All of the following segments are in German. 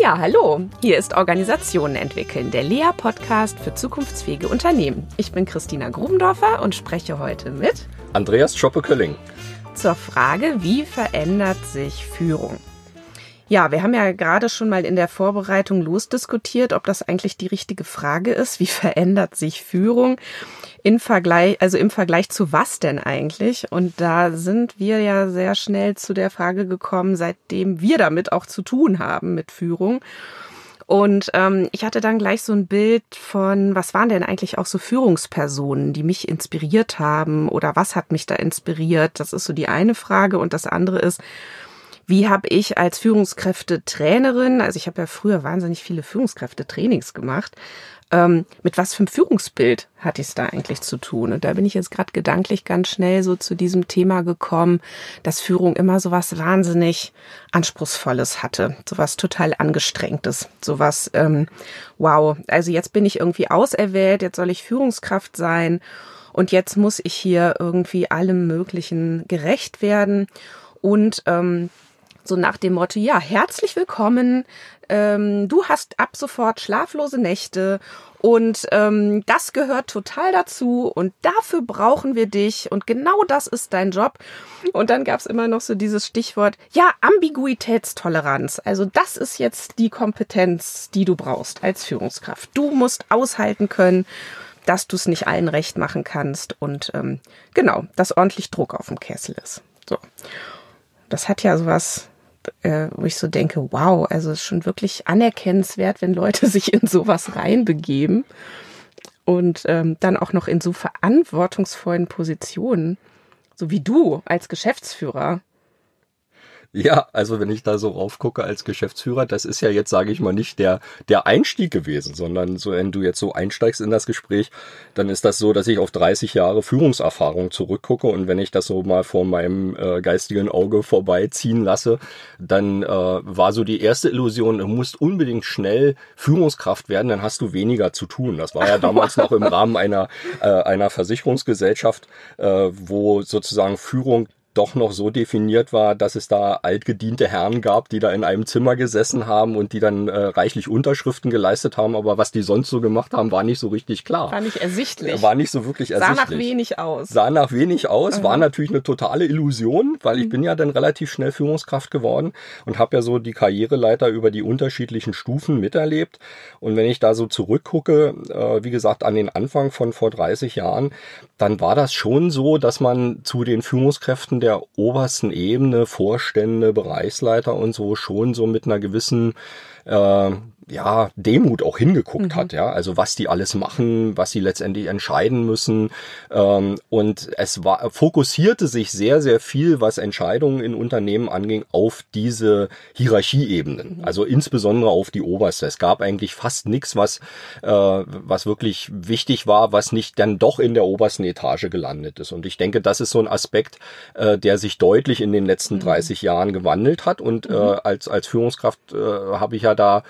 Ja, hallo. Hier ist Organisationen entwickeln, der Lea-Podcast für zukunftsfähige Unternehmen. Ich bin Christina Grubendorfer und spreche heute mit Andreas Schoppe-Kölling zur Frage, wie verändert sich Führung? Ja, wir haben ja gerade schon mal in der Vorbereitung losdiskutiert, ob das eigentlich die richtige Frage ist. Wie verändert sich Führung? in Vergleich, also im Vergleich zu was denn eigentlich? Und da sind wir ja sehr schnell zu der Frage gekommen, seitdem wir damit auch zu tun haben mit Führung. Und ähm, ich hatte dann gleich so ein Bild von, was waren denn eigentlich auch so Führungspersonen, die mich inspiriert haben oder was hat mich da inspiriert? Das ist so die eine Frage. Und das andere ist, wie habe ich als Führungskräfte-Trainerin, also ich habe ja früher wahnsinnig viele Führungskräfte-Trainings gemacht, ähm, mit was für einem Führungsbild hat es da eigentlich zu tun? Und da bin ich jetzt gerade gedanklich ganz schnell so zu diesem Thema gekommen, dass Führung immer so was wahnsinnig Anspruchsvolles hatte, so was total Angestrengtes, so was, ähm, wow, also jetzt bin ich irgendwie auserwählt, jetzt soll ich Führungskraft sein und jetzt muss ich hier irgendwie allem Möglichen gerecht werden und ähm, so nach dem Motto, ja, herzlich willkommen, ähm, du hast ab sofort schlaflose Nächte und ähm, das gehört total dazu und dafür brauchen wir dich und genau das ist dein Job. Und dann gab's immer noch so dieses Stichwort, ja, Ambiguitätstoleranz. Also das ist jetzt die Kompetenz, die du brauchst als Führungskraft. Du musst aushalten können, dass du es nicht allen recht machen kannst und ähm, genau, dass ordentlich Druck auf dem Kessel ist. So. Das hat ja sowas äh, wo ich so denke, wow, also ist schon wirklich anerkennenswert, wenn Leute sich in sowas reinbegeben und ähm, dann auch noch in so verantwortungsvollen Positionen, so wie du als Geschäftsführer. Ja, also wenn ich da so raufgucke als Geschäftsführer, das ist ja jetzt, sage ich mal, nicht der, der Einstieg gewesen, sondern so, wenn du jetzt so einsteigst in das Gespräch, dann ist das so, dass ich auf 30 Jahre Führungserfahrung zurückgucke und wenn ich das so mal vor meinem äh, geistigen Auge vorbeiziehen lasse, dann äh, war so die erste Illusion, du musst unbedingt schnell Führungskraft werden, dann hast du weniger zu tun. Das war ja damals noch im Rahmen einer, äh, einer Versicherungsgesellschaft, äh, wo sozusagen Führung doch noch so definiert war, dass es da altgediente Herren gab, die da in einem Zimmer gesessen haben und die dann äh, reichlich Unterschriften geleistet haben, aber was die sonst so gemacht haben, war nicht so richtig klar. War nicht ersichtlich. War nicht so wirklich ersichtlich. Sah nach wenig aus. Sah nach wenig aus, mhm. war natürlich eine totale Illusion, weil ich mhm. bin ja dann relativ schnell Führungskraft geworden und habe ja so die Karriereleiter über die unterschiedlichen Stufen miterlebt. Und wenn ich da so zurückgucke, äh, wie gesagt, an den Anfang von vor 30 Jahren, dann war das schon so, dass man zu den Führungskräften der obersten Ebene, Vorstände, Bereichsleiter und so schon so mit einer gewissen äh, ja, Demut auch hingeguckt mhm. hat, ja, also was die alles machen, was sie letztendlich entscheiden müssen. Ähm, und es war, fokussierte sich sehr, sehr viel, was Entscheidungen in Unternehmen anging, auf diese Hierarchieebenen, mhm. also insbesondere auf die oberste. Es gab eigentlich fast nichts, was, äh, was wirklich wichtig war, was nicht dann doch in der obersten Etage gelandet ist. Und ich denke, das ist so ein Aspekt, äh, der sich deutlich in den letzten 30 mhm. Jahren gewandelt hat. Und äh, mhm. als, als Führungskraft äh, habe ich ja da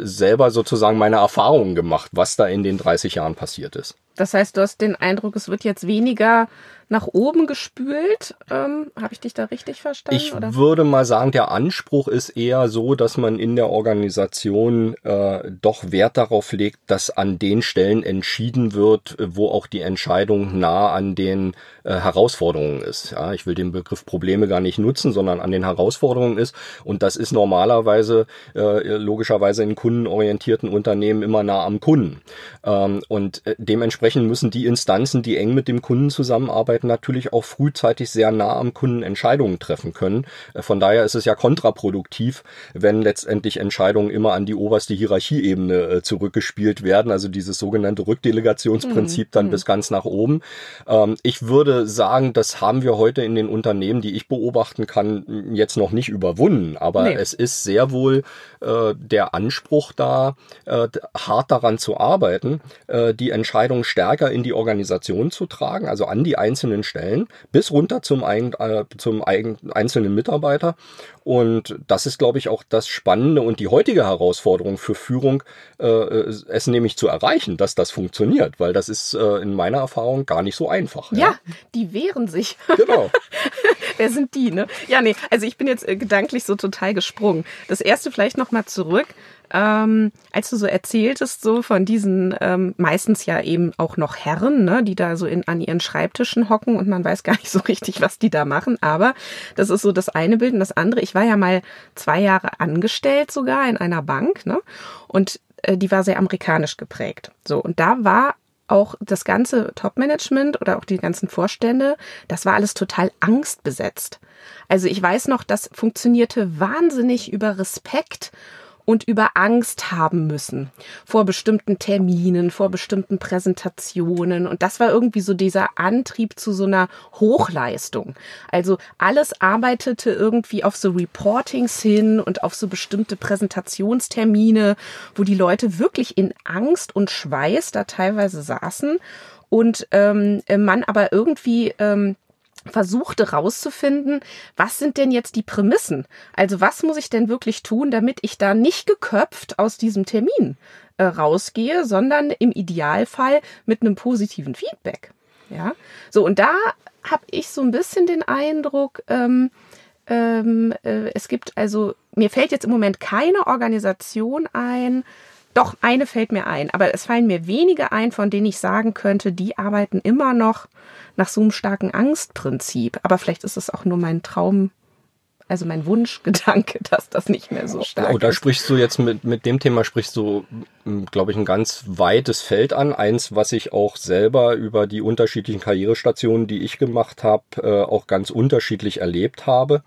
selber sozusagen meine Erfahrungen gemacht, was da in den 30 Jahren passiert ist. Das heißt, du hast den Eindruck, es wird jetzt weniger nach oben gespült. Ähm, Habe ich dich da richtig verstanden? Ich oder? würde mal sagen, der Anspruch ist eher so, dass man in der Organisation äh, doch Wert darauf legt, dass an den Stellen entschieden wird, wo auch die Entscheidung nah an den äh, Herausforderungen ist. Ja, ich will den Begriff Probleme gar nicht nutzen, sondern an den Herausforderungen ist. Und das ist normalerweise äh, logischerweise in kundenorientierten Unternehmen immer nah am Kunden. Ähm, und äh, dementsprechend müssen die Instanzen, die eng mit dem Kunden zusammenarbeiten, natürlich auch frühzeitig sehr nah am Kunden Entscheidungen treffen können. Äh, von daher ist es ja kontraproduktiv, wenn letztendlich Entscheidungen immer an die oberste Hierarchieebene äh, zurückgespielt werden, also dieses sogenannte Rückdelegationsprinzip mhm. dann mhm. bis ganz nach oben. Ähm, ich würde sagen, das haben wir heute in den Unternehmen, die ich beobachten kann, jetzt noch nicht überwunden, aber nee. es ist sehr wohl äh, der Anspruch da, hart daran zu arbeiten, die Entscheidung stärker in die Organisation zu tragen, also an die einzelnen Stellen bis runter zum, ein, äh, zum ein, einzelnen Mitarbeiter. Und das ist, glaube ich, auch das Spannende und die heutige Herausforderung für Führung, äh, es nämlich zu erreichen, dass das funktioniert, weil das ist äh, in meiner Erfahrung gar nicht so einfach. Ja, ja die wehren sich. Genau. wer sind die, ne? Ja, nee, also ich bin jetzt äh, gedanklich so total gesprungen. Das erste vielleicht nochmal zurück. Ähm, als du so erzähltest, so von diesen ähm, meistens ja eben auch noch Herren, ne, die da so in, an ihren Schreibtischen hocken und man weiß gar nicht so richtig, was die da machen. Aber das ist so das eine Bild und das andere. Ich war ja mal zwei Jahre angestellt sogar in einer Bank, ne? Und äh, die war sehr amerikanisch geprägt. So, und da war auch das ganze Top-Management oder auch die ganzen Vorstände, das war alles total angstbesetzt. Also ich weiß noch, das funktionierte wahnsinnig über Respekt und über Angst haben müssen vor bestimmten Terminen, vor bestimmten Präsentationen. Und das war irgendwie so dieser Antrieb zu so einer Hochleistung. Also alles arbeitete irgendwie auf so Reportings hin und auf so bestimmte Präsentationstermine, wo die Leute wirklich in Angst und Schweiß da teilweise saßen und ähm, man aber irgendwie ähm, versuchte rauszufinden, was sind denn jetzt die Prämissen? Also was muss ich denn wirklich tun, damit ich da nicht geköpft aus diesem Termin äh, rausgehe, sondern im Idealfall mit einem positiven Feedback. Ja, so und da habe ich so ein bisschen den Eindruck, ähm, ähm, äh, es gibt also mir fällt jetzt im Moment keine Organisation ein, doch, eine fällt mir ein, aber es fallen mir wenige ein, von denen ich sagen könnte, die arbeiten immer noch nach so einem starken Angstprinzip. Aber vielleicht ist es auch nur mein Traum, also mein Wunschgedanke, dass das nicht mehr so stark ist. Oh, da sprichst du jetzt mit, mit dem Thema sprichst du, glaube ich, ein ganz weites Feld an. Eins, was ich auch selber über die unterschiedlichen Karrierestationen, die ich gemacht habe, äh, auch ganz unterschiedlich erlebt habe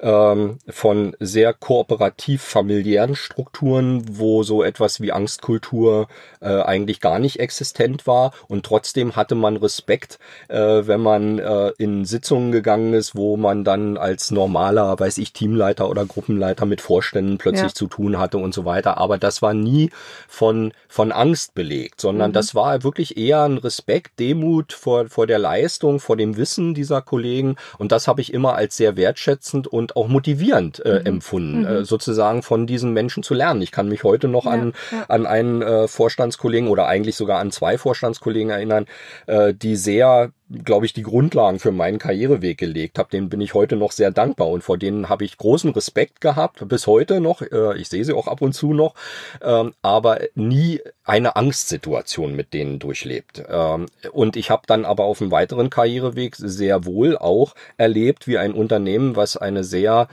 ähm, von sehr kooperativ familiären Strukturen, wo so etwas wie Angstkultur äh, eigentlich gar nicht existent war und trotzdem hatte man Respekt, äh, wenn man äh, in Sitzungen gegangen ist, wo man dann als normaler, weiß ich, Teamleiter oder Gruppenleiter mit Vorständen plötzlich ja. zu tun hatte und so weiter. Aber das war nie von, von Angst belegt, sondern mhm. das war wirklich eher ein Respekt, Demut vor, vor der Leistung, vor dem Wissen dieser Kollegen und das habe ich immer als sehr wertschätzend und und auch motivierend äh, mhm. empfunden, mhm. äh, sozusagen von diesen Menschen zu lernen. Ich kann mich heute noch ja, an, ja. an einen äh, Vorstandskollegen oder eigentlich sogar an zwei Vorstandskollegen erinnern, äh, die sehr glaube ich, die Grundlagen für meinen Karriereweg gelegt habe. Denen bin ich heute noch sehr dankbar und vor denen habe ich großen Respekt gehabt, bis heute noch. Äh, ich sehe sie auch ab und zu noch, ähm, aber nie eine Angstsituation mit denen durchlebt. Ähm, und ich habe dann aber auf dem weiteren Karriereweg sehr wohl auch erlebt, wie ein Unternehmen, was eine sehr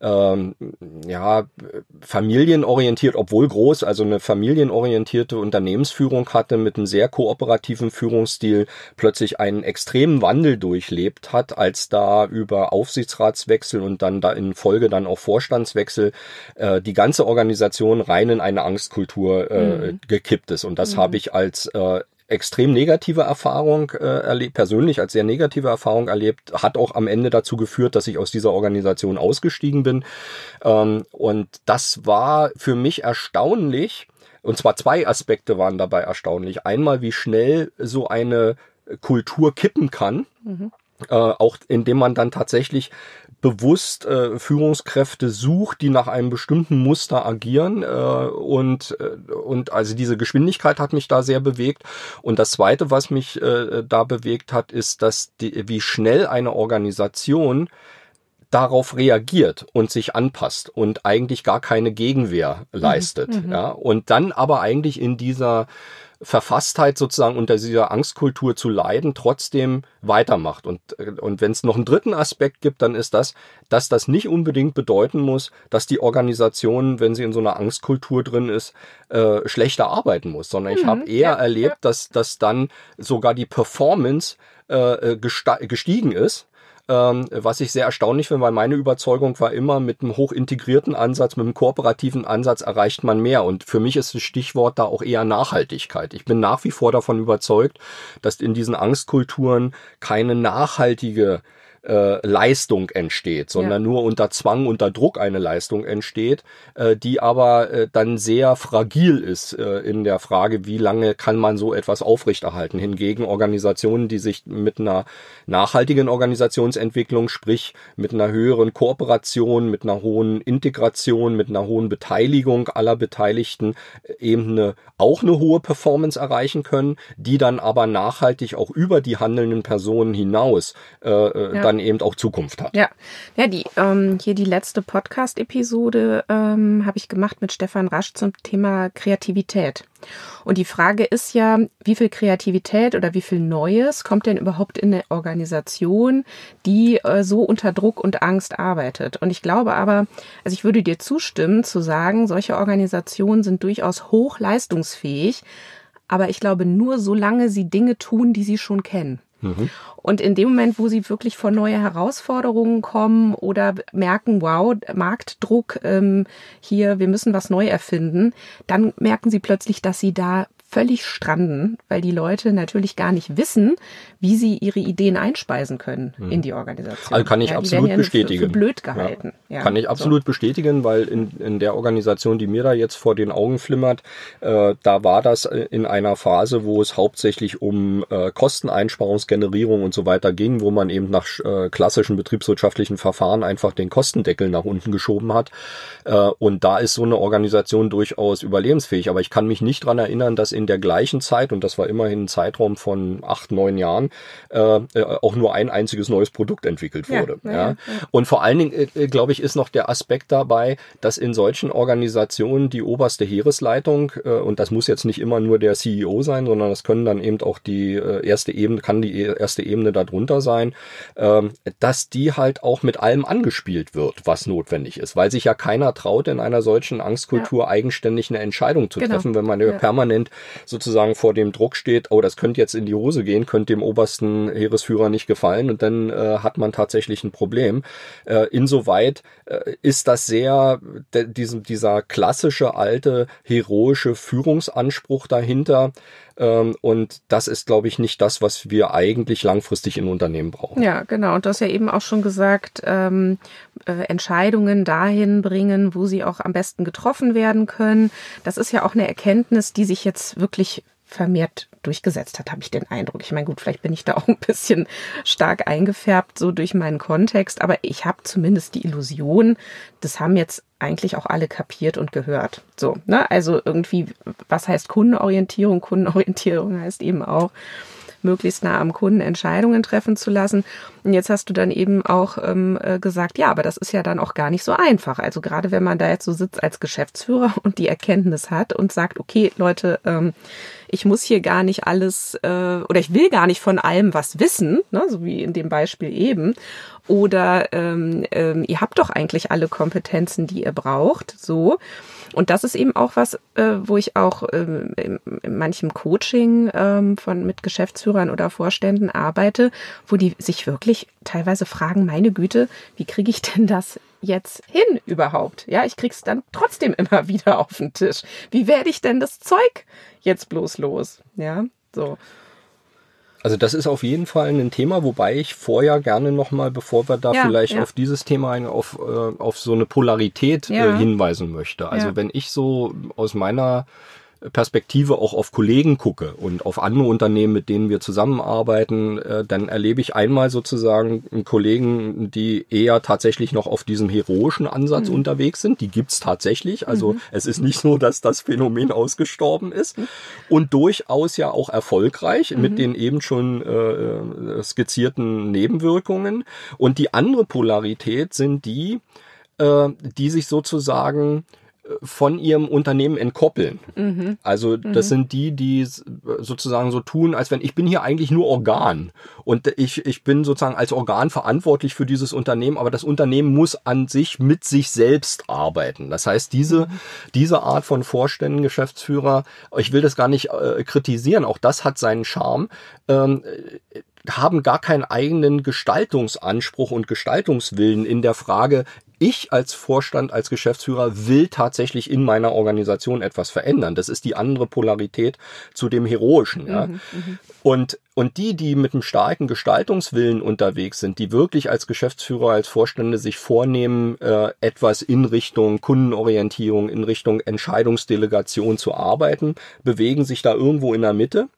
ähm, ja, familienorientiert, obwohl groß, also eine familienorientierte Unternehmensführung hatte mit einem sehr kooperativen Führungsstil, plötzlich einen extremen Wandel durchlebt hat, als da über Aufsichtsratswechsel und dann da in Folge dann auch Vorstandswechsel äh, die ganze Organisation rein in eine Angstkultur äh, mhm. gekippt ist. Und das mhm. habe ich als äh, extrem negative Erfahrung äh, erlebt, persönlich als sehr negative Erfahrung erlebt, hat auch am Ende dazu geführt, dass ich aus dieser Organisation ausgestiegen bin. Ähm, und das war für mich erstaunlich. Und zwar zwei Aspekte waren dabei erstaunlich. Einmal, wie schnell so eine Kultur kippen kann. Mhm. Äh, auch indem man dann tatsächlich bewusst äh, Führungskräfte sucht, die nach einem bestimmten Muster agieren. Äh, und, äh, und also diese Geschwindigkeit hat mich da sehr bewegt. Und das Zweite, was mich äh, da bewegt hat, ist, dass die, wie schnell eine Organisation darauf reagiert und sich anpasst und eigentlich gar keine Gegenwehr mhm. leistet. Mhm, ja, und dann aber eigentlich in dieser Verfasstheit sozusagen unter dieser Angstkultur zu leiden, trotzdem weitermacht. Und, äh, und wenn es noch einen dritten Aspekt gibt, dann ist das, dass das nicht unbedingt bedeuten muss, dass die Organisation, wenn sie in so einer Angstkultur drin ist, äh, schlechter arbeiten muss, sondern ich mhm, habe eher ja, erlebt, dass, dass dann sogar die Performance äh, gestiegen ist ähm, was ich sehr erstaunlich finde, weil meine Überzeugung war immer, mit einem hochintegrierten Ansatz, mit einem kooperativen Ansatz erreicht man mehr. Und für mich ist das Stichwort da auch eher Nachhaltigkeit. Ich bin nach wie vor davon überzeugt, dass in diesen Angstkulturen keine nachhaltige äh, Leistung entsteht, sondern ja. nur unter Zwang, unter Druck eine Leistung entsteht, äh, die aber äh, dann sehr fragil ist äh, in der Frage, wie lange kann man so etwas aufrechterhalten. Hingegen Organisationen, die sich mit einer nachhaltigen Organisationsentwicklung, sprich mit einer höheren Kooperation, mit einer hohen Integration, mit einer hohen Beteiligung aller Beteiligten äh, eben eine, auch eine hohe Performance erreichen können, die dann aber nachhaltig auch über die handelnden Personen hinaus äh, ja dann eben auch Zukunft hat. Ja, ja die ähm, hier die letzte Podcast-Episode ähm, habe ich gemacht mit Stefan Rasch zum Thema Kreativität. Und die Frage ist ja, wie viel Kreativität oder wie viel Neues kommt denn überhaupt in eine Organisation, die äh, so unter Druck und Angst arbeitet? Und ich glaube aber, also ich würde dir zustimmen zu sagen, solche Organisationen sind durchaus hochleistungsfähig, aber ich glaube nur, solange sie Dinge tun, die sie schon kennen. Mhm. Und in dem Moment, wo sie wirklich vor neue Herausforderungen kommen oder merken, wow, Marktdruck, ähm, hier, wir müssen was neu erfinden, dann merken sie plötzlich, dass sie da völlig stranden, weil die Leute natürlich gar nicht wissen, wie sie ihre Ideen einspeisen können hm. in die Organisation. Also kann ich ja, absolut ja bestätigen. Für, für blöd gehalten. Ja, kann ich absolut so. bestätigen, weil in, in der Organisation, die mir da jetzt vor den Augen flimmert, äh, da war das in einer Phase, wo es hauptsächlich um äh, Kosteneinsparungsgenerierung und so weiter ging, wo man eben nach äh, klassischen betriebswirtschaftlichen Verfahren einfach den Kostendeckel nach unten geschoben hat. Äh, und da ist so eine Organisation durchaus überlebensfähig. Aber ich kann mich nicht dran erinnern, dass in der gleichen Zeit, und das war immerhin ein Zeitraum von acht, neun Jahren, äh, äh, auch nur ein einziges neues Produkt entwickelt wurde. Ja, ja, ja. Und vor allen Dingen, äh, glaube ich, ist noch der Aspekt dabei, dass in solchen Organisationen die oberste Heeresleitung, äh, und das muss jetzt nicht immer nur der CEO sein, sondern das können dann eben auch die äh, erste Ebene, kann die erste Ebene darunter sein, äh, dass die halt auch mit allem angespielt wird, was notwendig ist, weil sich ja keiner traut, in einer solchen Angstkultur eigenständig eine Entscheidung zu genau. treffen, wenn man ja. permanent sozusagen vor dem Druck steht, oh, das könnte jetzt in die Hose gehen, könnte dem obersten Heeresführer nicht gefallen und dann äh, hat man tatsächlich ein Problem. Äh, insoweit äh, ist das sehr, de, diesem, dieser klassische alte heroische Führungsanspruch dahinter, und das ist, glaube ich, nicht das, was wir eigentlich langfristig in Unternehmen brauchen. Ja, genau. Und du hast ja eben auch schon gesagt, ähm, äh, Entscheidungen dahin bringen, wo sie auch am besten getroffen werden können. Das ist ja auch eine Erkenntnis, die sich jetzt wirklich vermehrt durchgesetzt hat, habe ich den Eindruck. Ich meine, gut, vielleicht bin ich da auch ein bisschen stark eingefärbt, so durch meinen Kontext, aber ich habe zumindest die Illusion, das haben jetzt eigentlich auch alle kapiert und gehört. So, ne? Also irgendwie, was heißt Kundenorientierung? Kundenorientierung heißt eben auch, möglichst nah am Kunden Entscheidungen treffen zu lassen. Und jetzt hast du dann eben auch ähm, äh, gesagt, ja, aber das ist ja dann auch gar nicht so einfach. Also gerade wenn man da jetzt so sitzt als Geschäftsführer und die Erkenntnis hat und sagt, okay, Leute, ähm, ich muss hier gar nicht alles äh, oder ich will gar nicht von allem was wissen, ne, so wie in dem Beispiel eben. Oder ähm, ähm, ihr habt doch eigentlich alle Kompetenzen, die ihr braucht. So. Und das ist eben auch was, äh, wo ich auch ähm, in, in manchem Coaching ähm, von mit Geschäftsführern oder Vorständen arbeite, wo die sich wirklich teilweise fragen, meine Güte, wie kriege ich denn das jetzt hin überhaupt? Ja, ich krieg's dann trotzdem immer wieder auf den Tisch. Wie werde ich denn das Zeug jetzt bloß los? Ja, so. Also das ist auf jeden Fall ein Thema, wobei ich vorher gerne nochmal, bevor wir da ja, vielleicht ja. auf dieses Thema ein, auf, äh, auf so eine Polarität äh, ja. äh, hinweisen möchte. Also wenn ich so aus meiner Perspektive auch auf Kollegen gucke und auf andere Unternehmen, mit denen wir zusammenarbeiten, äh, dann erlebe ich einmal sozusagen Kollegen, die eher tatsächlich noch auf diesem heroischen Ansatz mhm. unterwegs sind. Die gibt's tatsächlich. Also mhm. es ist nicht so, dass das Phänomen ausgestorben ist. Mhm. Und durchaus ja auch erfolgreich mit mhm. den eben schon äh, skizzierten Nebenwirkungen. Und die andere Polarität sind die, äh, die sich sozusagen von ihrem Unternehmen entkoppeln. Mhm. Also das mhm. sind die, die sozusagen so tun, als wenn ich bin hier eigentlich nur Organ und ich, ich bin sozusagen als Organ verantwortlich für dieses Unternehmen, aber das Unternehmen muss an sich mit sich selbst arbeiten. Das heißt, diese, mhm. diese Art von Vorständen, Geschäftsführer, ich will das gar nicht äh, kritisieren, auch das hat seinen Charme, ähm, haben gar keinen eigenen Gestaltungsanspruch und Gestaltungswillen in der Frage, ich als Vorstand, als Geschäftsführer will tatsächlich in meiner Organisation etwas verändern. Das ist die andere Polarität zu dem Heroischen. Ja. Mhm, mhm, und, und die, die mit einem starken Gestaltungswillen unterwegs sind, die wirklich als Geschäftsführer, als Vorstände sich vornehmen, äh, etwas in Richtung Kundenorientierung, in Richtung Entscheidungsdelegation zu arbeiten, bewegen sich da irgendwo in der Mitte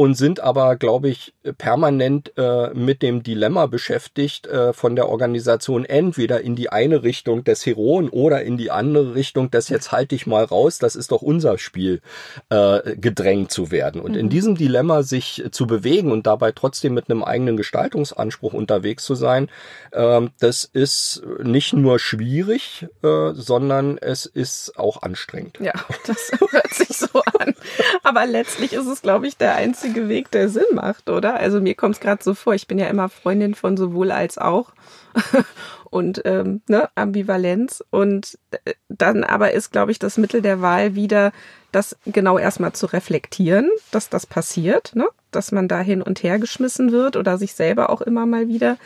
und sind aber, glaube ich, permanent äh, mit dem Dilemma beschäftigt, äh, von der Organisation entweder in die eine Richtung des Heroen oder in die andere Richtung des jetzt halte ich mal raus, das ist doch unser Spiel, äh, gedrängt zu werden. Und mhm. in diesem Dilemma sich zu bewegen und dabei trotzdem mit einem eigenen Gestaltungsanspruch unterwegs zu sein, äh, das ist nicht nur schwierig, äh, sondern es ist auch anstrengend. Ja, das hört sich so an. Aber letztlich ist es, glaube ich, der einzige Weg, der Sinn macht, oder? Also mir kommt es gerade so vor, ich bin ja immer Freundin von sowohl als auch und ähm, ne, Ambivalenz. Und äh, dann aber ist, glaube ich, das Mittel der Wahl wieder, das genau erstmal zu reflektieren, dass das passiert, ne? dass man da hin und her geschmissen wird oder sich selber auch immer mal wieder.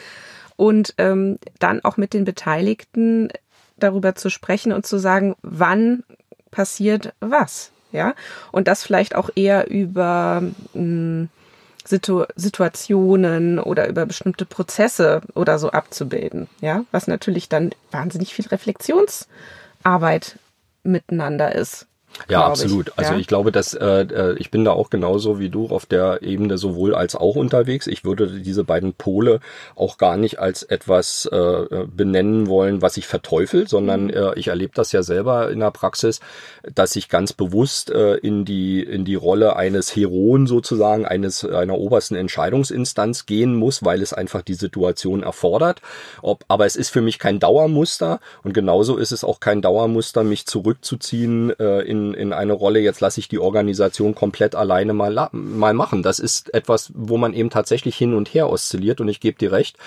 Und ähm, dann auch mit den Beteiligten darüber zu sprechen und zu sagen, wann passiert was. Ja, und das vielleicht auch eher über mh, hm, Situ Situationen oder über bestimmte Prozesse oder so abzubilden. Ja, was natürlich dann wahnsinnig viel Reflexionsarbeit miteinander ist. Ja, absolut. Ich. Also ja. ich glaube, dass äh, äh, ich bin da auch genauso wie du auf der Ebene sowohl als auch unterwegs. Ich würde diese beiden Pole auch gar nicht als etwas äh, äh benennen wollen, was ich verteufel, sondern mhm. äh, ich erlebe das ja selber in der Praxis, dass ich ganz bewusst äh, in die in die Rolle eines Heroen sozusagen eines einer obersten Entscheidungsinstanz gehen muss, weil es einfach die Situation erfordert. Ob, aber es ist für mich kein Dauermuster und genauso ist es auch kein Dauermuster, mich zurückzuziehen äh, in in, eine Rolle, jetzt lasse ich die Organisation komplett alleine mal, mal machen. Das ist etwas, wo man eben tatsächlich hin und her oszilliert und ich gebe dir recht,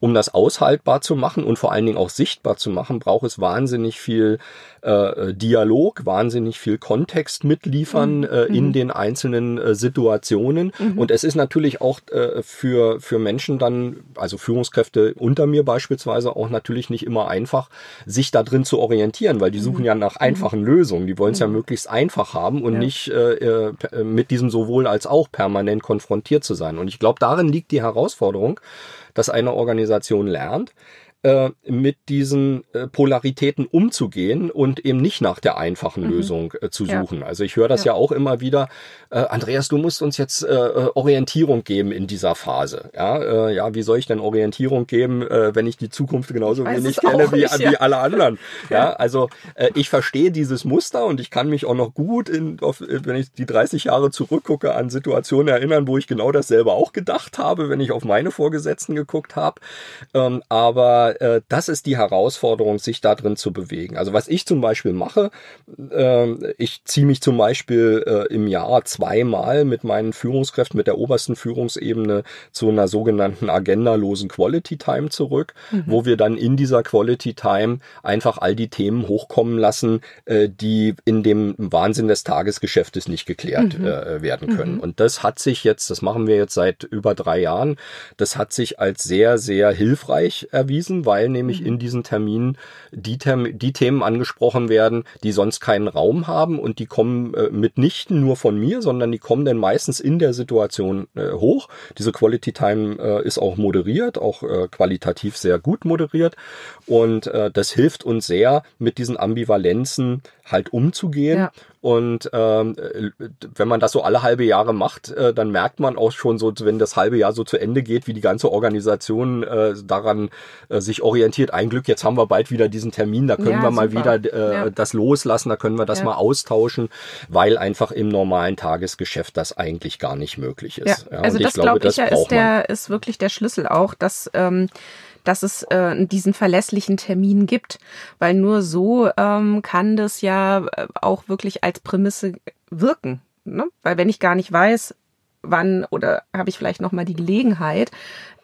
um das aushaltbar zu machen und vor allen Dingen auch sichtbar zu machen, braucht es wahnsinnig viel äh, Dialog, wahnsinnig viel Kontext mitliefern mhm. äh, in mhm. den einzelnen äh, Situationen. Mhm. Und es ist natürlich auch äh, für, für Menschen dann, also Führungskräfte unter mir beispielsweise, auch natürlich nicht immer einfach, sich da drin zu orientieren, weil die suchen mhm. ja nach einfachen Lösungen. Die wollen es ja möglichst einfach haben und ja. nicht äh, äh, mit diesem sowohl als auch permanent konfrontiert zu sein. Und ich glaube, darin liegt die Herausforderung, dass eine Organisation lernt, äh, mit diesen äh, Polaritäten umzugehen und eben nicht nach der einfachen mhm. Lösung äh, zu suchen. Ja. Also ich höre das ja. ja. auch immer wieder, äh, Andreas, du musst uns jetzt Orientierung geben in dieser Phase. Ja, ja, wie soll ich denn Orientierung geben, wenn ich die Zukunft genauso wenig kenne wie, nicht, ja. wie alle anderen? Ja, also ich verstehe dieses Muster und ich kann mich auch noch gut in, auf, wenn ich die 30 Jahre zurückgucke, an Situationen erinnern, wo ich genau dasselbe auch gedacht habe, wenn ich auf meine Vorgesetzten geguckt habe. Ähm, aber äh, das ist die Herausforderung, sich da drin zu bewegen. Also was ich zum Beispiel mache, äh, ich ziehe mich zum Beispiel äh, im Jahr zweimal mit meinen Führungskräften, mit der obersten Führungsebene zu einer sogenannten agendalosen Quality Time zurück, mhm. wo wir dann in dieser Quality Time einfach all die Themen hochkommen lassen, äh, die in dem Wahnsinn des Tagesgeschäftes nicht geklärt mhm. äh, werden können. Mhm. Und das hat sich jetzt, das machen wir jetzt seit über drei Jahren, das hat sich als sehr, sehr hilfreich erwiesen, weil nämlich mhm. in diesen Terminen die, Term die Themen angesprochen werden, die sonst keinen Raum haben und die kommen äh, mitnichten nur von mir, sondern die kommen dann meistens in der Situation äh, hoch. Diese Quality Time äh, ist auch moderiert, auch äh, qualitativ sehr gut moderiert und äh, das hilft uns sehr, mit diesen Ambivalenzen halt umzugehen. Ja. Und ähm, wenn man das so alle halbe Jahre macht, äh, dann merkt man auch schon so, wenn das halbe Jahr so zu Ende geht, wie die ganze Organisation äh, daran äh, sich orientiert. Ein Glück, jetzt haben wir bald wieder diesen Termin, da können ja, wir mal super. wieder äh, ja. das loslassen, da können wir das mal austauschen, weil einfach im normalen Tagesgeschäft das eigentlich gar nicht möglich ist. Ja. also das glaube glaub ich, ja, ist, der, ist wirklich der Schlüssel auch, dass ähm, dass es äh, diesen verlässlichen Termin gibt, weil nur so ähm, kann das ja äh, auch wirklich als Prämisse wirken. Ne? Weil wenn ich gar nicht weiß, wann oder habe ich vielleicht noch mal die Gelegenheit,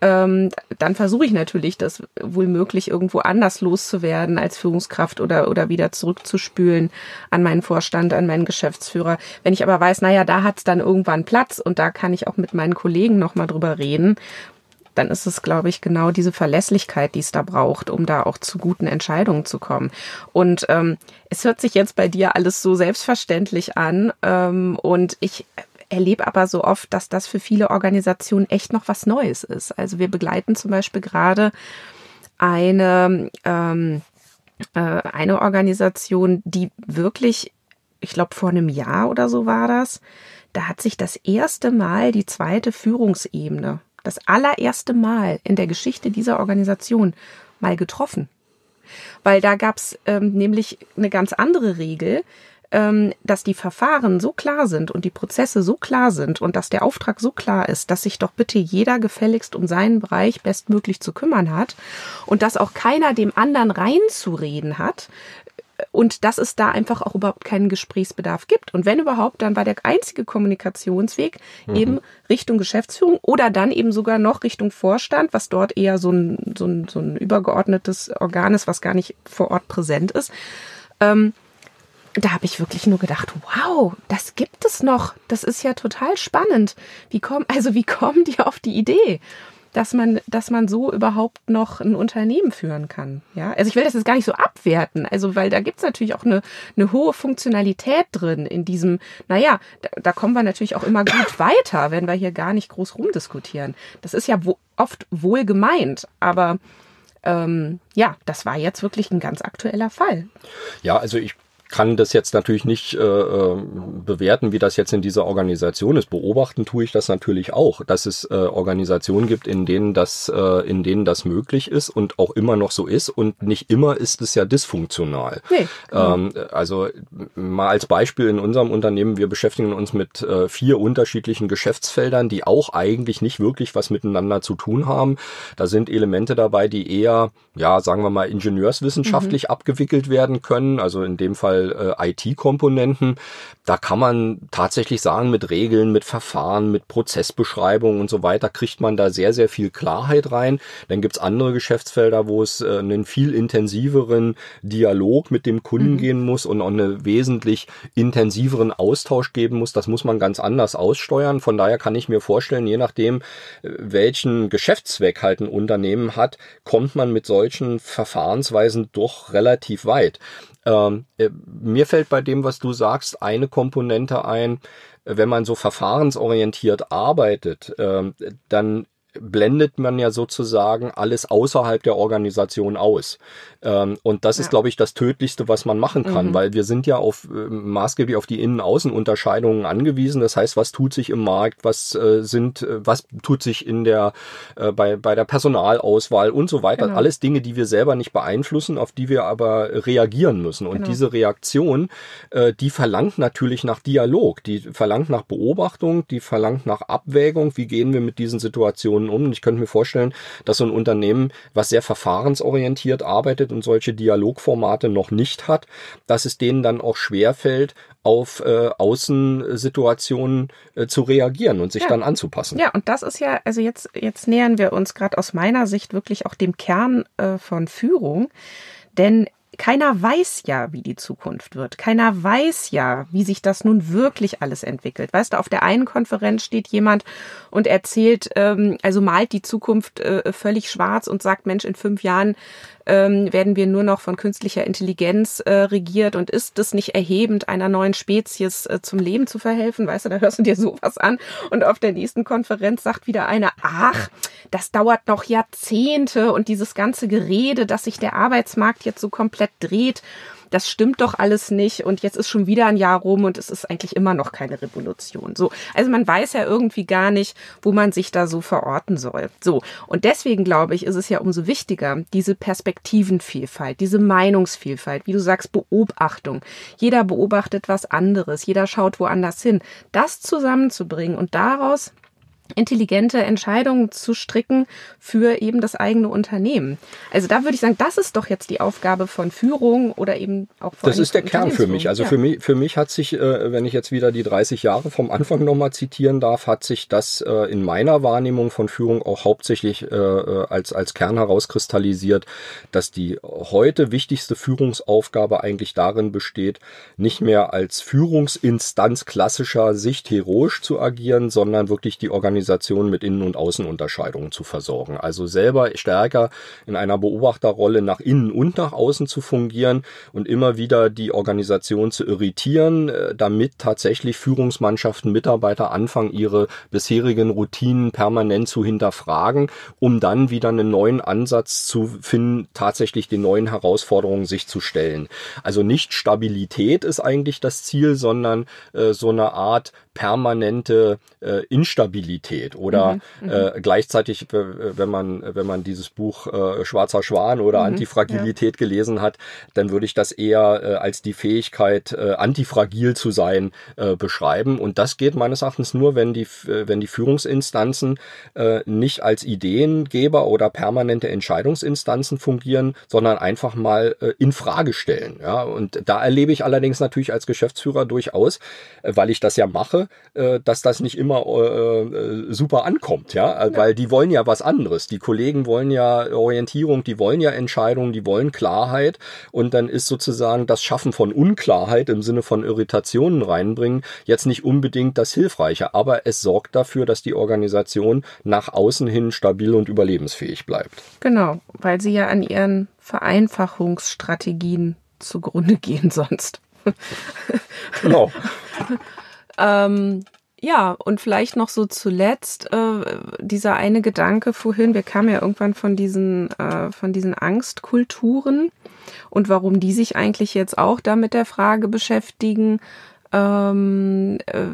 ähm, dann versuche ich natürlich, das wohl möglich irgendwo anders loszuwerden als Führungskraft oder oder wieder zurückzuspülen an meinen Vorstand, an meinen Geschäftsführer. Wenn ich aber weiß, naja, da hat es dann irgendwann Platz und da kann ich auch mit meinen Kollegen noch mal drüber reden, dann ist es, glaube ich, genau diese Verlässlichkeit, die es da braucht, um da auch zu guten Entscheidungen zu kommen. Und ähm, es hört sich jetzt bei dir alles so selbstverständlich an ähm, und ich erlebe aber so oft, dass das für viele Organisationen echt noch was Neues ist. Also wir begleiten zum Beispiel gerade eine ähm, äh, eine Organisation, die wirklich, ich glaube vor einem Jahr oder so war das, da hat sich das erste Mal die zweite Führungsebene, das allererste Mal in der Geschichte dieser Organisation mal getroffen. Weil da gab's ähm, nämlich eine ganz andere Regel, ähm, dass die Verfahren so klar sind und die Prozesse so klar sind und dass der Auftrag so klar ist, dass sich doch bitte jeder gefälligst um seinen Bereich bestmöglich zu kümmern hat und dass auch keiner dem anderen reinzureden hat, und dass es da einfach auch überhaupt keinen Gesprächsbedarf gibt. Und wenn überhaupt, dann war der einzige Kommunikationsweg mhm. eben Richtung Geschäftsführung oder dann eben sogar noch Richtung Vorstand, was dort eher so ein, so ein, so ein übergeordnetes Organ ist, was gar nicht vor Ort präsent ist. Ähm, da habe ich wirklich nur gedacht, wow, das gibt es noch. Das ist ja total spannend. Wie kommen, also wie kommen die auf die Idee? Dass man, dass man so überhaupt noch ein Unternehmen führen kann. Ja, also ich will das jetzt gar nicht so abwerten, also weil da gibt's natürlich auch eine, eine hohe Funktionalität drin in diesem, naja, da, da kommen wir natürlich auch immer gut weiter, wenn wir hier gar nicht groß rumdiskutieren. Das ist ja wo, oft wohl gemeint, aber ähm, ja, das war jetzt wirklich ein ganz aktueller Fall. Ja, also ich kann das jetzt natürlich nicht äh, ähm, bewerten, wie das jetzt in dieser Organisation ist. Beobachten tue ich das natürlich auch, dass es äh, Organisationen gibt, in denen das, äh, in denen das möglich ist und auch immer noch so ist. Und nicht immer ist es ja dysfunktional. Nee, genau. ähm, also mal als Beispiel in unserem Unternehmen: Wir beschäftigen uns mit äh, vier unterschiedlichen Geschäftsfeldern, die auch eigentlich nicht wirklich was miteinander zu tun haben. Da sind Elemente dabei, die eher, ja, sagen wir mal, ingenieurswissenschaftlich mhm. abgewickelt werden können. Also in dem Fall äh, IT-Komponenten. Da kann man tatsächlich sagen, mit Regeln, mit Verfahren, mit Prozessbeschreibungen und so weiter kriegt man da sehr, sehr viel Klarheit rein. Dann gibt's andere Geschäftsfelder, wo es äh, einen viel intensiveren Dialog mit dem Kunden mhm. gehen muss und auch einen wesentlich intensiveren Austausch geben muss. Das muss man ganz anders aussteuern. Von daher kann ich mir vorstellen, je nachdem, äh, welchen Geschäftszweck halt ein Unternehmen hat, kommt man mit solchen Verfahrensweisen doch relativ weit. Ähm, äh, mir fällt bei dem, was du sagst, eine Komponente ein, wenn man so verfahrensorientiert arbeitet, äh, dann blendet man ja sozusagen alles außerhalb der Organisation aus. Ähm, und das ja. ist, glaube ich, das Tödlichste, was man machen kann, mhm. weil wir sind ja auf äh, maßgeblich auf die Innen-Außen-Unterscheidungen angewiesen. Das heißt, was tut sich im Markt, was äh, sind, äh, was tut sich in der bei, bei der Personalauswahl und so weiter. Genau. Alles Dinge, die wir selber nicht beeinflussen, auf die wir aber reagieren müssen. Und genau. diese Reaktion, die verlangt natürlich nach Dialog, die verlangt nach Beobachtung, die verlangt nach Abwägung. Wie gehen wir mit diesen Situationen um? Und ich könnte mir vorstellen, dass so ein Unternehmen, was sehr verfahrensorientiert arbeitet, und solche Dialogformate noch nicht hat, dass es denen dann auch schwerfällt, auf äh, Außensituationen äh, zu reagieren und sich ja. dann anzupassen. Ja, und das ist ja, also jetzt, jetzt nähern wir uns gerade aus meiner Sicht wirklich auch dem Kern äh, von Führung. Denn keiner weiß ja, wie die Zukunft wird. Keiner weiß ja, wie sich das nun wirklich alles entwickelt. Weißt du, auf der einen Konferenz steht jemand und erzählt, ähm, also malt die Zukunft äh, völlig schwarz und sagt, Mensch, in fünf Jahren ähm, werden wir nur noch von künstlicher Intelligenz äh, regiert. Und ist es nicht erhebend, einer neuen Spezies äh, zum Leben zu verhelfen? Weißt du, da hörst du dir sowas an. Und auf der nächsten Konferenz sagt wieder einer, ach, das dauert noch Jahrzehnte. Und dieses ganze Gerede, dass sich der Arbeitsmarkt jetzt so komplett dreht das stimmt doch alles nicht und jetzt ist schon wieder ein Jahr rum und es ist eigentlich immer noch keine Revolution. So, also man weiß ja irgendwie gar nicht, wo man sich da so verorten soll. So, und deswegen glaube ich, ist es ja umso wichtiger, diese Perspektivenvielfalt, diese Meinungsvielfalt, wie du sagst, Beobachtung. Jeder beobachtet was anderes, jeder schaut woanders hin. Das zusammenzubringen und daraus intelligente Entscheidungen zu stricken für eben das eigene Unternehmen. Also da würde ich sagen, das ist doch jetzt die Aufgabe von Führung oder eben auch von Das ist der Kern für mich. Also ja. für mich, für mich hat sich, äh, wenn ich jetzt wieder die 30 Jahre vom Anfang nochmal zitieren darf, hat sich das äh, in meiner Wahrnehmung von Führung auch hauptsächlich äh, als, als Kern herauskristallisiert, dass die heute wichtigste Führungsaufgabe eigentlich darin besteht, nicht mehr als Führungsinstanz klassischer Sicht heroisch zu agieren, sondern wirklich die Organisation Organisation mit Innen- und Außenunterscheidungen zu versorgen. Also selber stärker in einer Beobachterrolle nach innen und nach außen zu fungieren und immer wieder die Organisation zu irritieren, äh, damit tatsächlich Führungsmannschaften, Mitarbeiter anfangen, ihre bisherigen Routinen permanent zu hinterfragen, um dann wieder einen neuen Ansatz zu finden, tatsächlich den neuen Herausforderungen sich zu stellen. Also nicht Stabilität ist eigentlich das Ziel, sondern äh, so eine Art permanente äh, Instabilität oder mhm, mhm. äh, gleichzeitig, wenn man wenn man dieses Buch äh, Schwarzer Schwan oder mhm, Antifragilität ja. gelesen hat, dann würde ich das eher äh, als die Fähigkeit äh, antifragil zu sein äh, beschreiben und das geht meines Erachtens nur, wenn die äh, wenn die Führungsinstanzen äh, nicht als Ideengeber oder permanente Entscheidungsinstanzen fungieren, sondern einfach mal äh, in Frage stellen. Ja, und da erlebe ich allerdings natürlich als Geschäftsführer durchaus, äh, weil ich das ja mache äh, dass das nicht immer äh, äh, super ankommt, ja? ja, weil die wollen ja was anderes. Die Kollegen wollen ja Orientierung, die wollen ja Entscheidungen, die wollen Klarheit und dann ist sozusagen das Schaffen von Unklarheit im Sinne von Irritationen reinbringen jetzt nicht unbedingt das Hilfreiche, aber es sorgt dafür, dass die Organisation nach außen hin stabil und überlebensfähig bleibt. Genau, weil sie ja an ihren Vereinfachungsstrategien zugrunde gehen sonst. genau. Ähm, ja, und vielleicht noch so zuletzt äh, dieser eine Gedanke vorhin, wir kamen ja irgendwann von diesen, äh, von diesen Angstkulturen und warum die sich eigentlich jetzt auch da mit der Frage beschäftigen, ähm, äh,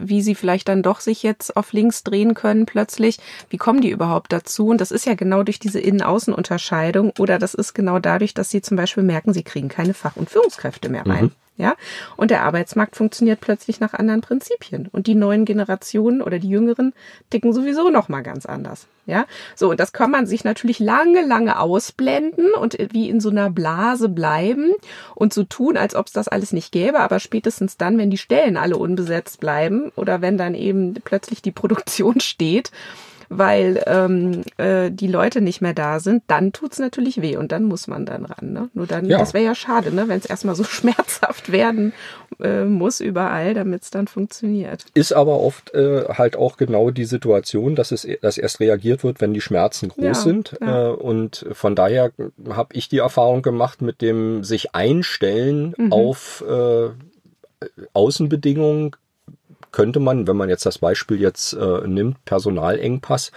wie sie vielleicht dann doch sich jetzt auf links drehen können plötzlich. Wie kommen die überhaupt dazu? Und das ist ja genau durch diese Innen-Außen-Unterscheidung oder das ist genau dadurch, dass sie zum Beispiel merken, sie kriegen keine Fach- und Führungskräfte mehr rein. Mhm. Ja, und der Arbeitsmarkt funktioniert plötzlich nach anderen Prinzipien und die neuen Generationen oder die Jüngeren ticken sowieso noch mal ganz anders. Ja, so und das kann man sich natürlich lange, lange ausblenden und wie in so einer Blase bleiben und so tun, als ob es das alles nicht gäbe. Aber spätestens dann, wenn die Stellen alle unbesetzt bleiben oder wenn dann eben plötzlich die Produktion steht, weil ähm, äh, die Leute nicht mehr da sind, dann tut's natürlich weh und dann muss man dann ran. Ne? Nur dann, ja. das wäre ja schade, ne? wenn es erstmal so schmerzhaft werden äh, muss überall, damit es dann funktioniert. Ist aber oft äh, halt auch genau die Situation, dass es dass erst reagiert wird, wenn die Schmerzen groß ja, sind. Ja. Äh, und von daher habe ich die Erfahrung gemacht mit dem sich einstellen mhm. auf äh, Außenbedingungen könnte man, wenn man jetzt das Beispiel jetzt äh, nimmt, Personalengpass,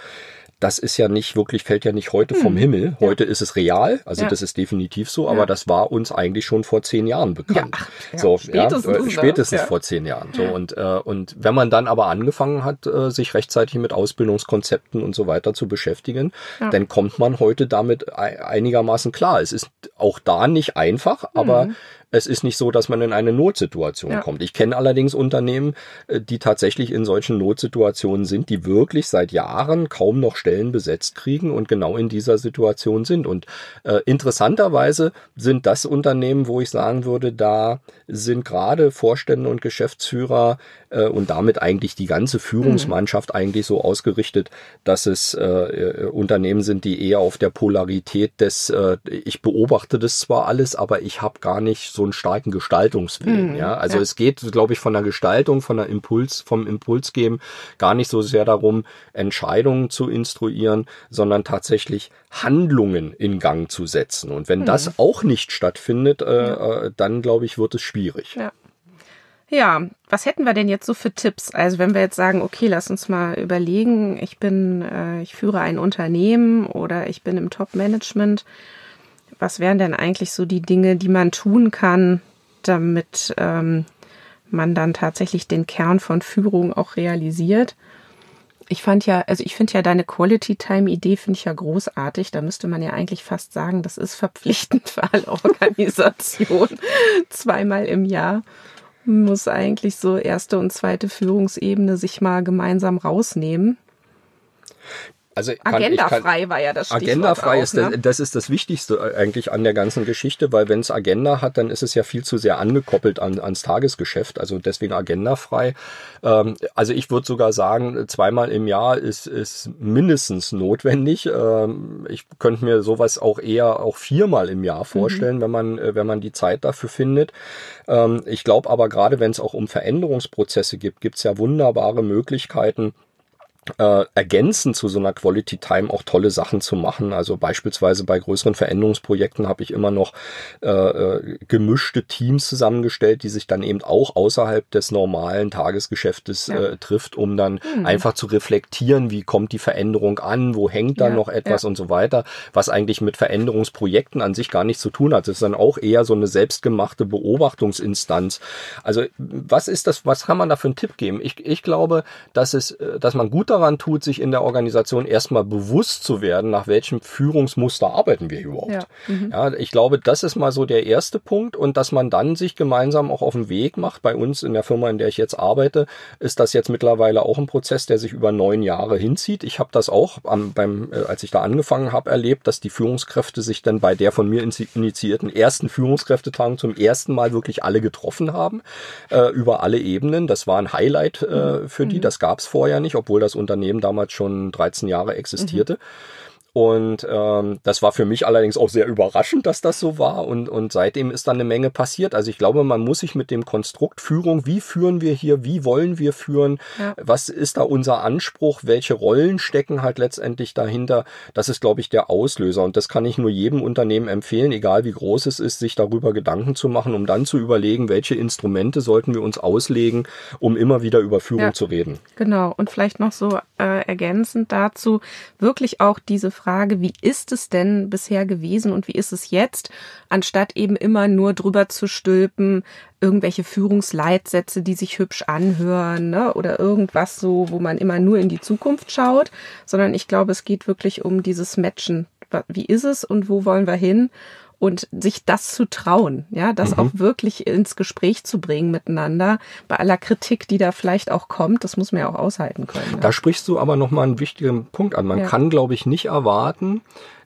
das ist ja nicht wirklich, fällt ja nicht heute vom hm. Himmel. Heute ja. ist es real, also ja. das ist definitiv so, aber ja. das war uns eigentlich schon vor zehn Jahren bekannt. So, spätestens, ja, äh, spätestens vor zehn Jahren. So und äh, und wenn man dann aber angefangen hat, äh, sich rechtzeitig mit Ausbildungskonzepten und so weiter zu beschäftigen, dann kommt man heute damit einigermaßen klar. Es ist auch da nicht einfach, aber mhm es ist nicht so, dass man in eine Notsituation ja. kommt. Ich kenne allerdings Unternehmen, äh, die tatsächlich in solchen Notsituationen sind, die wirklich seit Jahren kaum noch Stellen besetzt kriegen und genau in dieser Situation sind. Und äh, interessanterweise sind das Unternehmen, wo ich sagen würde, da sind gerade Vorstände und Geschäftsführer äh, und damit eigentlich die ganze Führungsmannschaft mhm. eigentlich so ausgerichtet, dass es äh, äh, Unternehmen sind, die eher auf der Polarität des, äh, ich beobachte das zwar alles, aber ich habe gar nicht so einen starken Gestaltungswillen. Mhm. Ja, also ja. es geht, glaube ich, von der Gestaltung, von der Impuls, vom Impuls geben, gar nicht so sehr darum, Entscheidungen zu instruieren, sondern tatsächlich Handlungen in Gang zu setzen. Und wenn mhm. das auch nicht stattfindet, äh. Äh, dann glaube ich, wird es schwierig. Ja. Ja, was hätten wir denn jetzt so für Tipps? Also wenn wir jetzt sagen, okay, lass uns mal überlegen, ich bin, äh, ich führe ein Unternehmen oder ich bin im Top-Management, was wären denn eigentlich so die Dinge, die man tun kann, damit ähm, man dann tatsächlich den Kern von Führung auch realisiert? Ich fand ja, also ich finde ja deine Quality Time Idee finde ich ja großartig. Da müsste man ja eigentlich fast sagen, das ist verpflichtend für alle Organisationen zweimal im Jahr muss eigentlich so erste und zweite Führungsebene sich mal gemeinsam rausnehmen. Also Agendafrei war ja das Stichwort Agendafrei ist ne? das, das ist das Wichtigste eigentlich an der ganzen Geschichte, weil wenn es Agenda hat, dann ist es ja viel zu sehr angekoppelt an, ans Tagesgeschäft. Also deswegen agendafrei. Ähm, also ich würde sogar sagen, zweimal im Jahr ist, ist mindestens notwendig. Ähm, ich könnte mir sowas auch eher auch viermal im Jahr vorstellen, mhm. wenn man äh, wenn man die Zeit dafür findet. Ähm, ich glaube aber gerade, wenn es auch um Veränderungsprozesse gibt, gibt es ja wunderbare Möglichkeiten äh, ergänzend zu so einer Quality Time auch tolle Sachen zu machen. Also beispielsweise bei größeren Veränderungsprojekten habe ich immer noch äh, äh, gemischte Teams zusammengestellt, die sich dann eben auch außerhalb des normalen Tagesgeschäftes ja. äh, trifft, um dann mhm. einfach zu reflektieren, wie kommt die Veränderung an, wo hängt da ja, noch etwas ja. und so weiter, was eigentlich mit Veränderungsprojekten an sich gar nichts zu tun hat. Das ist dann auch eher so eine selbstgemachte Beobachtungsinstanz. Also was ist das, was kann man da für einen Tipp geben? Ich, ich glaube, dass es, äh, dass man gut daran tut, sich in der Organisation erstmal bewusst zu werden, nach welchem Führungsmuster arbeiten wir überhaupt. Ja. Mhm. ja, ich glaube, das ist mal so der erste Punkt und dass man dann sich gemeinsam auch auf den Weg macht. Bei uns in der Firma, in der ich jetzt arbeite, ist das jetzt mittlerweile auch ein Prozess, der sich über neun Jahre hinzieht. Ich habe das auch am, beim, äh, als ich da angefangen habe, erlebt, dass die Führungskräfte sich dann bei der von mir initiierten ersten Führungskräftetagung zum ersten Mal wirklich alle getroffen haben, äh, über alle Ebenen. Das war ein Highlight äh, für die. Mhm. Das gab es vorher nicht, obwohl das Unternehmen damals schon 13 Jahre existierte. Mhm. Und ähm, das war für mich allerdings auch sehr überraschend, dass das so war. Und, und seitdem ist dann eine Menge passiert. Also ich glaube, man muss sich mit dem Konstrukt Führung, wie führen wir hier, wie wollen wir führen, ja. was ist da unser Anspruch, welche Rollen stecken halt letztendlich dahinter, das ist, glaube ich, der Auslöser. Und das kann ich nur jedem Unternehmen empfehlen, egal wie groß es ist, sich darüber Gedanken zu machen, um dann zu überlegen, welche Instrumente sollten wir uns auslegen, um immer wieder über Führung ja, zu reden. Genau. Und vielleicht noch so äh, ergänzend dazu, wirklich auch diese Frage, wie ist es denn bisher gewesen und wie ist es jetzt, anstatt eben immer nur drüber zu stülpen, irgendwelche Führungsleitsätze, die sich hübsch anhören ne? oder irgendwas so, wo man immer nur in die Zukunft schaut, sondern ich glaube, es geht wirklich um dieses Matchen. Wie ist es und wo wollen wir hin? Und sich das zu trauen, ja, das mhm. auch wirklich ins Gespräch zu bringen miteinander, bei aller Kritik, die da vielleicht auch kommt, das muss man ja auch aushalten können. Ja. Da sprichst du aber nochmal einen wichtigen Punkt an. Man ja. kann, glaube ich, nicht erwarten,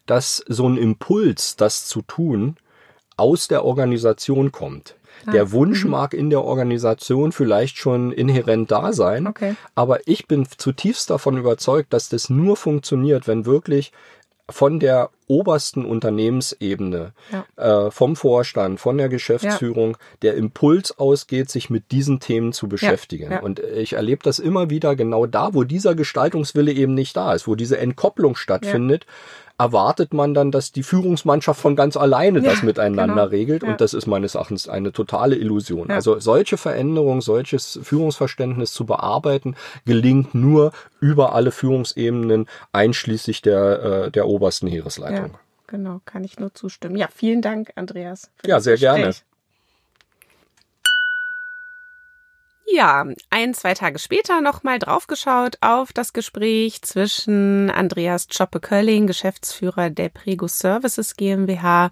dass so ein Impuls, das zu tun, aus der Organisation kommt. Ah, der Wunsch mhm. mag in der Organisation vielleicht schon inhärent da sein, okay. aber ich bin zutiefst davon überzeugt, dass das nur funktioniert, wenn wirklich von der obersten Unternehmensebene, ja. äh, vom Vorstand, von der Geschäftsführung, ja. der Impuls ausgeht, sich mit diesen Themen zu beschäftigen. Ja. Und ich erlebe das immer wieder genau da, wo dieser Gestaltungswille eben nicht da ist, wo diese Entkopplung stattfindet erwartet man dann, dass die Führungsmannschaft von ganz alleine ja, das miteinander genau. regelt. Ja. Und das ist meines Erachtens eine totale Illusion. Ja. Also solche Veränderungen, solches Führungsverständnis zu bearbeiten, gelingt nur über alle Führungsebenen, einschließlich der, äh, der obersten Heeresleitung. Genau, kann ich nur zustimmen. Ja, vielen Dank, Andreas. ja, sehr Gespräch. gerne. Ja, ein, zwei Tage später nochmal draufgeschaut auf das Gespräch zwischen Andreas Choppe-Kölling, Geschäftsführer der Prego Services GmbH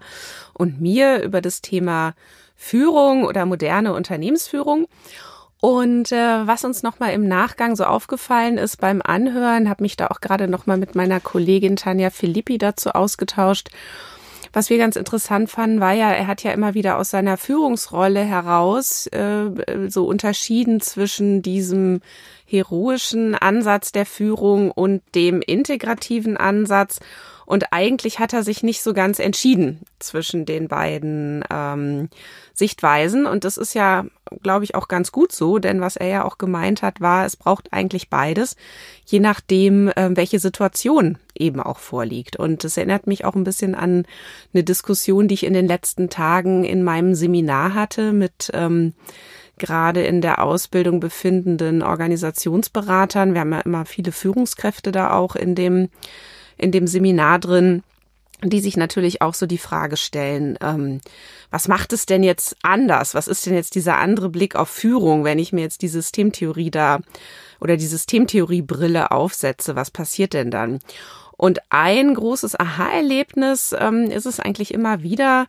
und mir über das Thema Führung oder moderne Unternehmensführung. Und äh, was uns nochmal im Nachgang so aufgefallen ist beim Anhören, habe mich da auch gerade nochmal mit meiner Kollegin Tanja Filippi dazu ausgetauscht was wir ganz interessant fanden, war ja, er hat ja immer wieder aus seiner Führungsrolle heraus äh, so unterschieden zwischen diesem heroischen Ansatz der Führung und dem integrativen Ansatz. Und eigentlich hat er sich nicht so ganz entschieden zwischen den beiden ähm, Sichtweisen. Und das ist ja, glaube ich, auch ganz gut so, denn was er ja auch gemeint hat, war, es braucht eigentlich beides, je nachdem, äh, welche Situation eben auch vorliegt. Und das erinnert mich auch ein bisschen an eine Diskussion, die ich in den letzten Tagen in meinem Seminar hatte mit ähm, gerade in der Ausbildung befindenden Organisationsberatern. Wir haben ja immer viele Führungskräfte da auch in dem in dem Seminar drin, die sich natürlich auch so die Frage stellen, ähm, was macht es denn jetzt anders? Was ist denn jetzt dieser andere Blick auf Führung, wenn ich mir jetzt die Systemtheorie da oder die Systemtheoriebrille aufsetze? Was passiert denn dann? Und ein großes Aha-Erlebnis ähm, ist es eigentlich immer wieder,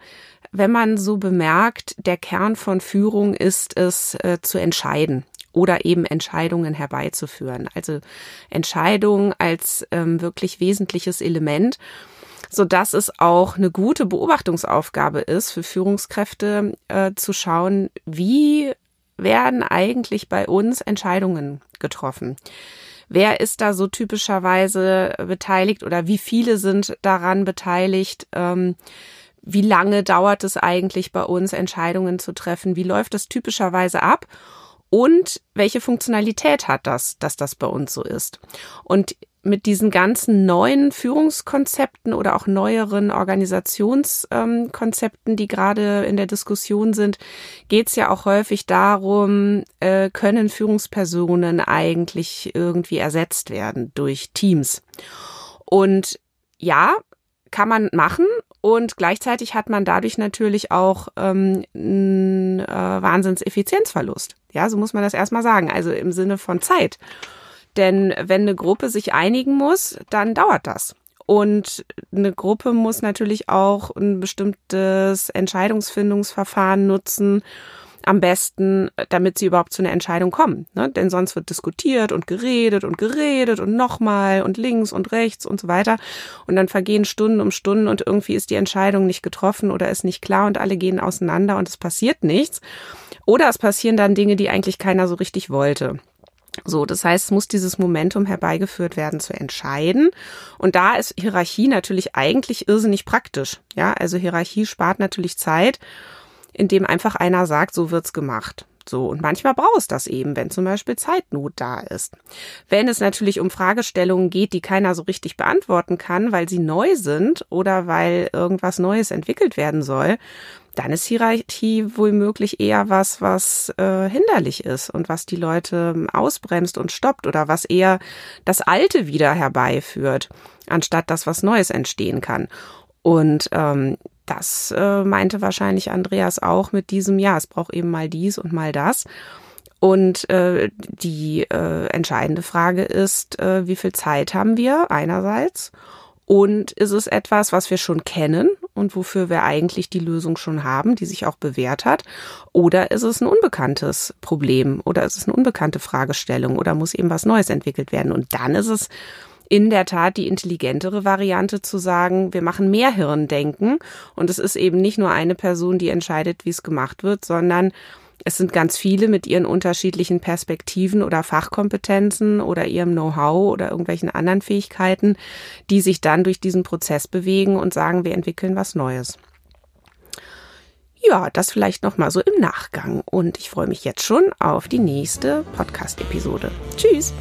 wenn man so bemerkt, der Kern von Führung ist es, äh, zu entscheiden oder eben Entscheidungen herbeizuführen. Also Entscheidungen als ähm, wirklich wesentliches Element so dass es auch eine gute Beobachtungsaufgabe ist für Führungskräfte äh, zu schauen, wie werden eigentlich bei uns Entscheidungen getroffen. Wer ist da so typischerweise beteiligt oder wie viele sind daran beteiligt? Ähm, wie lange dauert es eigentlich bei uns, Entscheidungen zu treffen? Wie läuft das typischerweise ab? Und welche Funktionalität hat das, dass das bei uns so ist. Und mit diesen ganzen neuen Führungskonzepten oder auch neueren Organisationskonzepten, ähm, die gerade in der Diskussion sind, geht es ja auch häufig darum, äh, können Führungspersonen eigentlich irgendwie ersetzt werden durch Teams. Und ja, kann man machen und gleichzeitig hat man dadurch natürlich auch ähm, einen äh, Wahnsinnseffizienzverlust. Ja, so muss man das erstmal sagen. Also im Sinne von Zeit. Denn wenn eine Gruppe sich einigen muss, dann dauert das. Und eine Gruppe muss natürlich auch ein bestimmtes Entscheidungsfindungsverfahren nutzen, am besten, damit sie überhaupt zu einer Entscheidung kommen. Ne? Denn sonst wird diskutiert und geredet und geredet und nochmal und links und rechts und so weiter. Und dann vergehen Stunden um Stunden und irgendwie ist die Entscheidung nicht getroffen oder ist nicht klar und alle gehen auseinander und es passiert nichts. Oder es passieren dann Dinge, die eigentlich keiner so richtig wollte. So, das heißt, es muss dieses Momentum herbeigeführt werden zu entscheiden. Und da ist Hierarchie natürlich eigentlich irrsinnig praktisch. Ja, also Hierarchie spart natürlich Zeit indem einfach einer sagt, so wird's gemacht. So, und manchmal brauchst das eben, wenn zum Beispiel Zeitnot da ist. Wenn es natürlich um Fragestellungen geht, die keiner so richtig beantworten kann, weil sie neu sind oder weil irgendwas Neues entwickelt werden soll, dann ist Hierarchie womöglich eher was, was äh, hinderlich ist und was die Leute ausbremst und stoppt oder was eher das Alte wieder herbeiführt, anstatt dass was Neues entstehen kann. Und ähm, das äh, meinte wahrscheinlich Andreas auch mit diesem, ja, es braucht eben mal dies und mal das. Und äh, die äh, entscheidende Frage ist, äh, wie viel Zeit haben wir einerseits und ist es etwas, was wir schon kennen und wofür wir eigentlich die Lösung schon haben, die sich auch bewährt hat? Oder ist es ein unbekanntes Problem oder ist es eine unbekannte Fragestellung oder muss eben was Neues entwickelt werden? Und dann ist es in der Tat die intelligentere Variante zu sagen, wir machen mehr Hirndenken und es ist eben nicht nur eine Person, die entscheidet, wie es gemacht wird, sondern es sind ganz viele mit ihren unterschiedlichen Perspektiven oder Fachkompetenzen oder ihrem Know-how oder irgendwelchen anderen Fähigkeiten, die sich dann durch diesen Prozess bewegen und sagen, wir entwickeln was Neues. Ja, das vielleicht noch mal so im Nachgang und ich freue mich jetzt schon auf die nächste Podcast Episode. Tschüss.